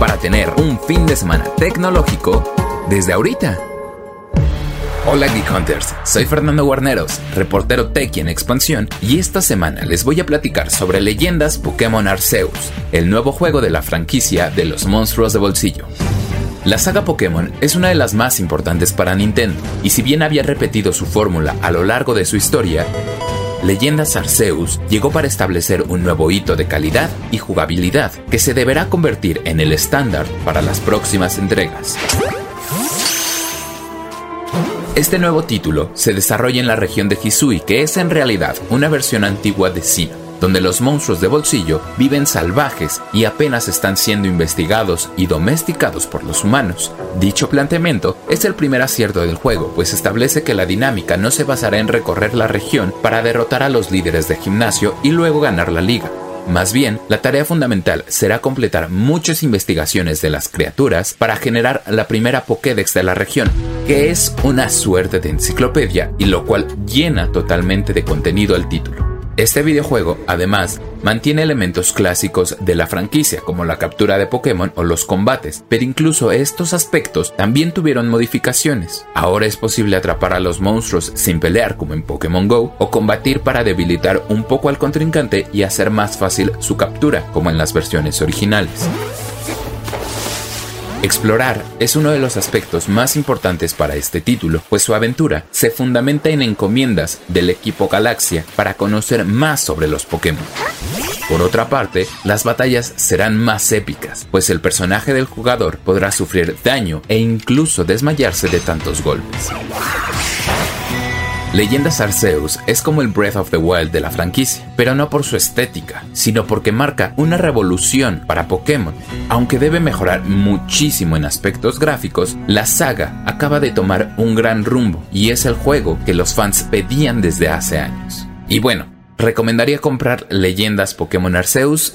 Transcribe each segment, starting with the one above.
para tener un fin de semana tecnológico desde ahorita. Hola Geek Hunters, soy Fernando Guarneros, reportero Teki en expansión, y esta semana les voy a platicar sobre leyendas Pokémon Arceus, el nuevo juego de la franquicia de los monstruos de bolsillo. La saga Pokémon es una de las más importantes para Nintendo, y si bien había repetido su fórmula a lo largo de su historia, Leyendas Arceus llegó para establecer un nuevo hito de calidad y jugabilidad que se deberá convertir en el estándar para las próximas entregas. Este nuevo título se desarrolla en la región de Hisui, que es en realidad una versión antigua de Sinnoh donde los monstruos de bolsillo viven salvajes y apenas están siendo investigados y domesticados por los humanos. Dicho planteamiento es el primer acierto del juego, pues establece que la dinámica no se basará en recorrer la región para derrotar a los líderes de gimnasio y luego ganar la liga. Más bien, la tarea fundamental será completar muchas investigaciones de las criaturas para generar la primera Pokédex de la región, que es una suerte de enciclopedia y lo cual llena totalmente de contenido al título. Este videojuego, además, mantiene elementos clásicos de la franquicia, como la captura de Pokémon o los combates, pero incluso estos aspectos también tuvieron modificaciones. Ahora es posible atrapar a los monstruos sin pelear como en Pokémon Go, o combatir para debilitar un poco al contrincante y hacer más fácil su captura, como en las versiones originales. Explorar es uno de los aspectos más importantes para este título, pues su aventura se fundamenta en encomiendas del equipo Galaxia para conocer más sobre los Pokémon. Por otra parte, las batallas serán más épicas, pues el personaje del jugador podrá sufrir daño e incluso desmayarse de tantos golpes. Leyendas Arceus es como el Breath of the Wild de la franquicia, pero no por su estética, sino porque marca una revolución para Pokémon. Aunque debe mejorar muchísimo en aspectos gráficos, la saga acaba de tomar un gran rumbo y es el juego que los fans pedían desde hace años. Y bueno, ¿recomendaría comprar Leyendas Pokémon Arceus?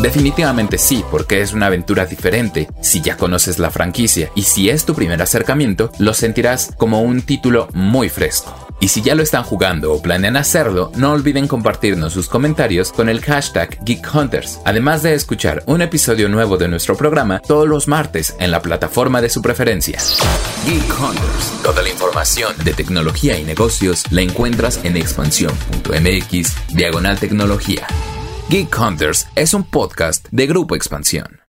Definitivamente sí, porque es una aventura diferente. Si ya conoces la franquicia y si es tu primer acercamiento, lo sentirás como un título muy fresco. Y si ya lo están jugando o planean hacerlo, no olviden compartirnos sus comentarios con el hashtag GeekHunters, además de escuchar un episodio nuevo de nuestro programa todos los martes en la plataforma de su preferencia. Geek Hunters. Toda la información de tecnología y negocios la encuentras en expansión.mx diagonal tecnología. Geek Hunters es un podcast de Grupo Expansión.